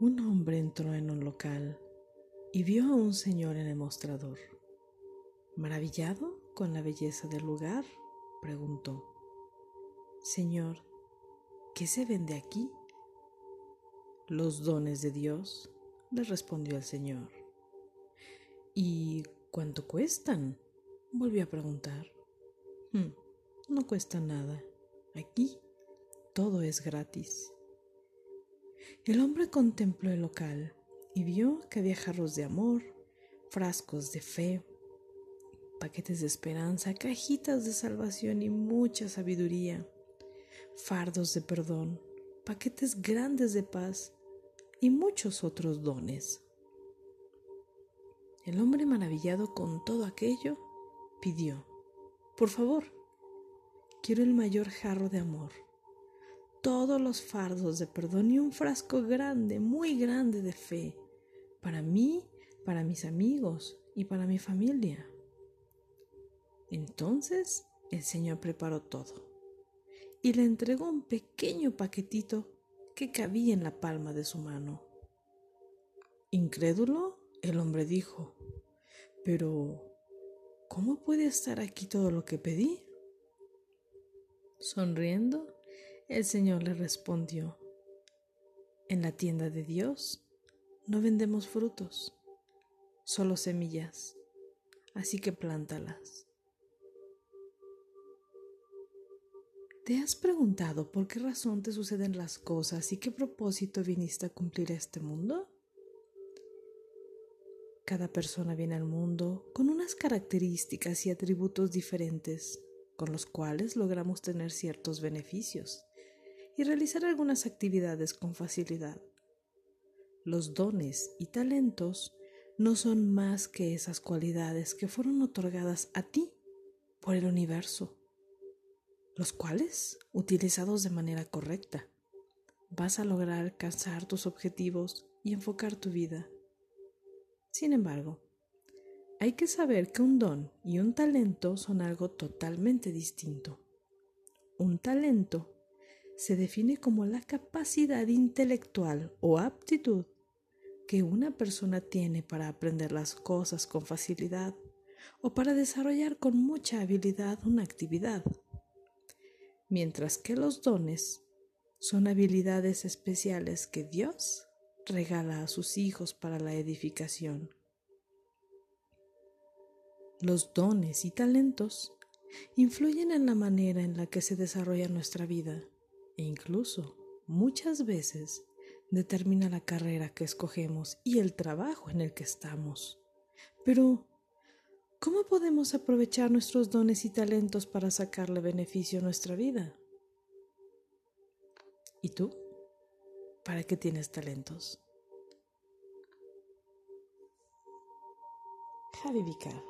Un hombre entró en un local y vio a un señor en el mostrador. Maravillado con la belleza del lugar, preguntó, Señor, ¿qué se vende aquí? Los dones de Dios, le respondió el Señor. ¿Y cuánto cuestan? volvió a preguntar. Hmm, no cuesta nada. Aquí todo es gratis. El hombre contempló el local y vio que había jarros de amor, frascos de fe, paquetes de esperanza, cajitas de salvación y mucha sabiduría, fardos de perdón, paquetes grandes de paz y muchos otros dones. El hombre maravillado con todo aquello pidió, por favor, quiero el mayor jarro de amor todos los fardos de perdón y un frasco grande, muy grande de fe, para mí, para mis amigos y para mi familia. Entonces el Señor preparó todo y le entregó un pequeño paquetito que cabía en la palma de su mano. Incrédulo, el hombre dijo, pero ¿cómo puede estar aquí todo lo que pedí? Sonriendo, el Señor le respondió, en la tienda de Dios no vendemos frutos, solo semillas, así que plántalas. ¿Te has preguntado por qué razón te suceden las cosas y qué propósito viniste a cumplir este mundo? Cada persona viene al mundo con unas características y atributos diferentes, con los cuales logramos tener ciertos beneficios y realizar algunas actividades con facilidad. Los dones y talentos no son más que esas cualidades que fueron otorgadas a ti por el universo, los cuales, utilizados de manera correcta, vas a lograr alcanzar tus objetivos y enfocar tu vida. Sin embargo, hay que saber que un don y un talento son algo totalmente distinto. Un talento se define como la capacidad intelectual o aptitud que una persona tiene para aprender las cosas con facilidad o para desarrollar con mucha habilidad una actividad, mientras que los dones son habilidades especiales que Dios regala a sus hijos para la edificación. Los dones y talentos influyen en la manera en la que se desarrolla nuestra vida e incluso muchas veces determina la carrera que escogemos y el trabajo en el que estamos. Pero, ¿cómo podemos aprovechar nuestros dones y talentos para sacarle beneficio a nuestra vida? ¿Y tú? ¿Para qué tienes talentos? Javi Vicar